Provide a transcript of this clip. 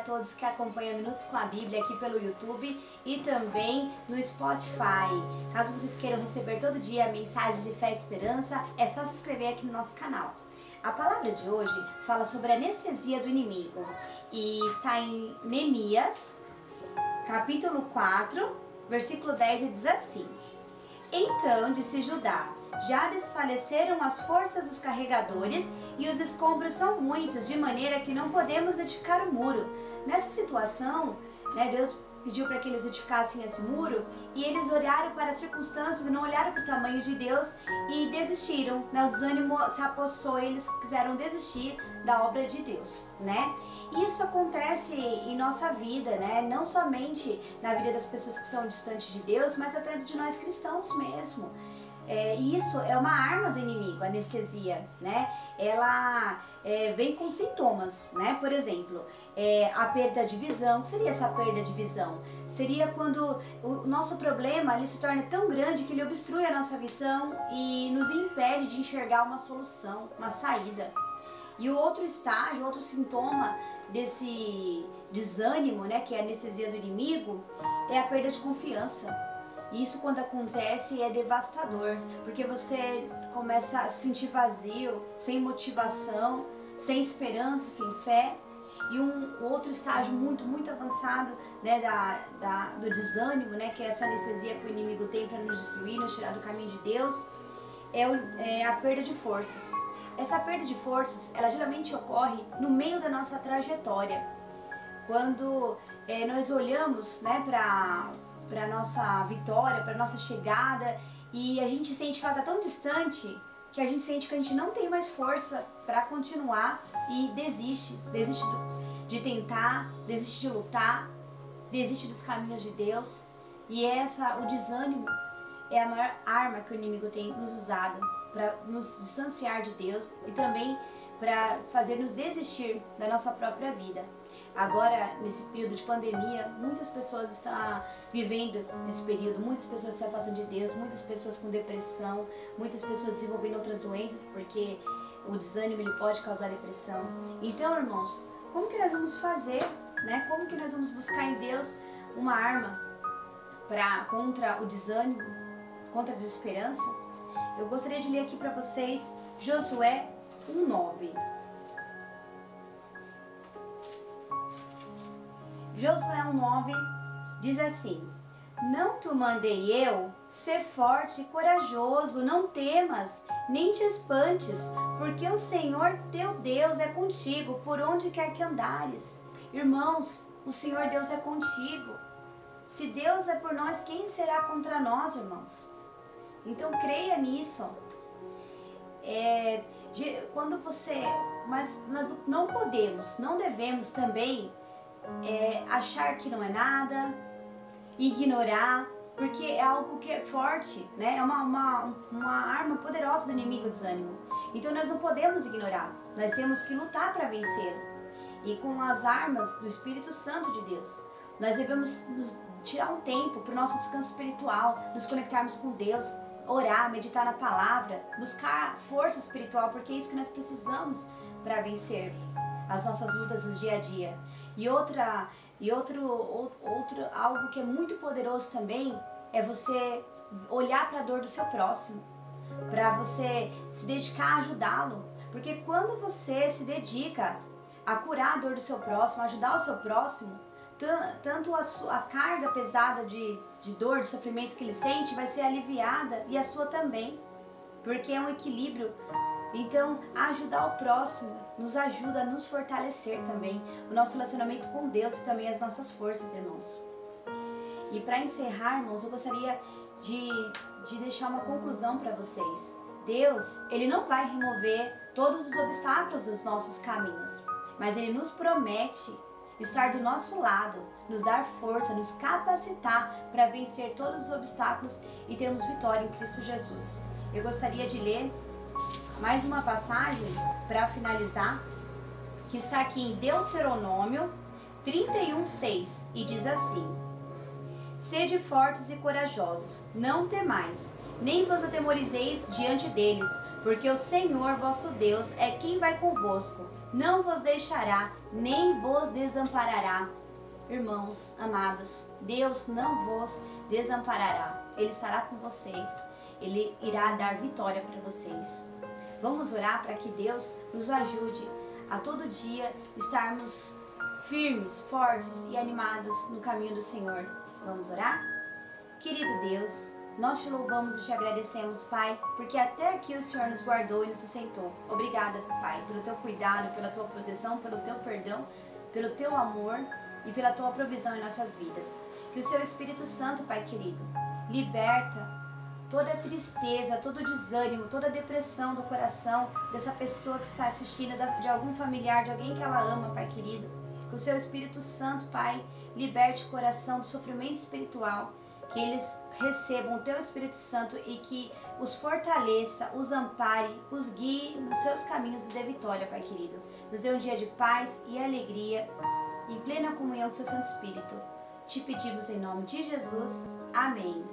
todos que acompanham Minutos com a Bíblia aqui pelo YouTube e também no Spotify. Caso vocês queiram receber todo dia a mensagem de fé e esperança, é só se inscrever aqui no nosso canal. A palavra de hoje fala sobre a anestesia do inimigo e está em Neemias, capítulo 4, versículo 10 e diz assim: Então disse Judá: já desfaleceram as forças dos carregadores e os escombros são muitos, de maneira que não podemos edificar o muro. Nessa situação, né, Deus pediu para que eles edificassem esse muro e eles olharam para as circunstâncias e não olharam para o tamanho de Deus e desistiram. Né? O desânimo se apossou eles quiseram desistir da obra de Deus, né? Isso acontece em nossa vida, né? Não somente na vida das pessoas que estão distantes de Deus, mas até de nós cristãos mesmo. É, isso é uma arma do inimigo, a anestesia, né? Ela é, vem com sintomas, né? Por exemplo, é, a perda de visão. O que seria essa perda de visão? Seria quando o nosso problema ele se torna tão grande que ele obstrui a nossa visão e nos impede de enxergar uma solução, uma saída. E o outro estágio, outro sintoma desse desânimo, né, que é a anestesia do inimigo, é a perda de confiança. Isso quando acontece é devastador, porque você começa a se sentir vazio, sem motivação, sem esperança, sem fé. E um outro estágio muito, muito avançado né, da, da, do desânimo, né, que é essa anestesia que o inimigo tem para nos destruir, nos tirar do caminho de Deus, é, o, é a perda de forças. Essa perda de forças, ela geralmente ocorre no meio da nossa trajetória. Quando é, nós olhamos né, para para nossa vitória, para nossa chegada, e a gente sente que ela está tão distante que a gente sente que a gente não tem mais força para continuar e desiste, desiste de tentar, desiste de lutar, desiste dos caminhos de Deus. E essa, o desânimo é a maior arma que o inimigo tem nos usado para nos distanciar de Deus e também para fazer nos desistir da nossa própria vida. Agora, nesse período de pandemia, muitas pessoas estão vivendo esse período, muitas pessoas se afastam de Deus, muitas pessoas com depressão, muitas pessoas desenvolvendo outras doenças, porque o desânimo ele pode causar depressão. Então, irmãos, como que nós vamos fazer, né? Como que nós vamos buscar em Deus uma arma para contra o desânimo, contra a desesperança? Eu gostaria de ler aqui para vocês Josué 1:9. Josué 1,9 diz assim: Não te mandei eu ser forte e corajoso, não temas, nem te espantes, porque o Senhor teu Deus é contigo por onde quer que andares. Irmãos, o Senhor Deus é contigo. Se Deus é por nós, quem será contra nós, irmãos? Então creia nisso. É, quando você, mas nós não podemos, não devemos também é, achar que não é nada, ignorar, porque é algo que é forte, né? É uma, uma, uma arma poderosa do inimigo do desânimo. Então nós não podemos ignorar, nós temos que lutar para vencer. E com as armas do Espírito Santo de Deus, nós devemos nos tirar um tempo para o nosso descanso espiritual, nos conectarmos com Deus, orar, meditar na palavra, buscar força espiritual, porque é isso que nós precisamos para vencer as nossas lutas do dia a dia. E outra e outro outro algo que é muito poderoso também é você olhar para a dor do seu próximo, para você se dedicar a ajudá-lo, porque quando você se dedica a curar a dor do seu próximo, ajudar o seu próximo, tanto a, sua, a carga pesada de, de dor, de sofrimento que ele sente vai ser aliviada e a sua também, porque é um equilíbrio então, ajudar o próximo nos ajuda a nos fortalecer também, o nosso relacionamento com Deus e também as nossas forças, irmãos. E para encerrar, irmãos, eu gostaria de, de deixar uma conclusão para vocês. Deus, Ele não vai remover todos os obstáculos dos nossos caminhos, mas Ele nos promete estar do nosso lado, nos dar força, nos capacitar para vencer todos os obstáculos e termos vitória em Cristo Jesus. Eu gostaria de ler mais uma passagem para finalizar, que está aqui em Deuteronômio 31:6 e diz assim: Sede fortes e corajosos, não temais, nem vos atemorizeis diante deles, porque o Senhor vosso Deus é quem vai convosco, não vos deixará, nem vos desamparará. Irmãos amados, Deus não vos desamparará, Ele estará com vocês, Ele irá dar vitória para vocês. Vamos orar para que Deus nos ajude a todo dia estarmos firmes, fortes e animados no caminho do Senhor. Vamos orar? Querido Deus, nós te louvamos e te agradecemos, Pai, porque até aqui o Senhor nos guardou e nos sustentou. Obrigada, Pai, pelo teu cuidado, pela tua proteção, pelo teu perdão, pelo teu amor e pela tua provisão em nossas vidas. Que o seu Espírito Santo, Pai querido, liberta toda tristeza, todo desânimo, toda depressão do coração dessa pessoa que está assistindo, de algum familiar, de alguém que ela ama, Pai querido. Que o seu Espírito Santo, Pai, liberte o coração do sofrimento espiritual que eles recebam o teu Espírito Santo e que os fortaleça, os ampare, os guie nos seus caminhos de vitória, Pai querido. Nos dê um dia de paz e alegria e plena comunhão com o seu Santo Espírito. Te pedimos em nome de Jesus. Amém.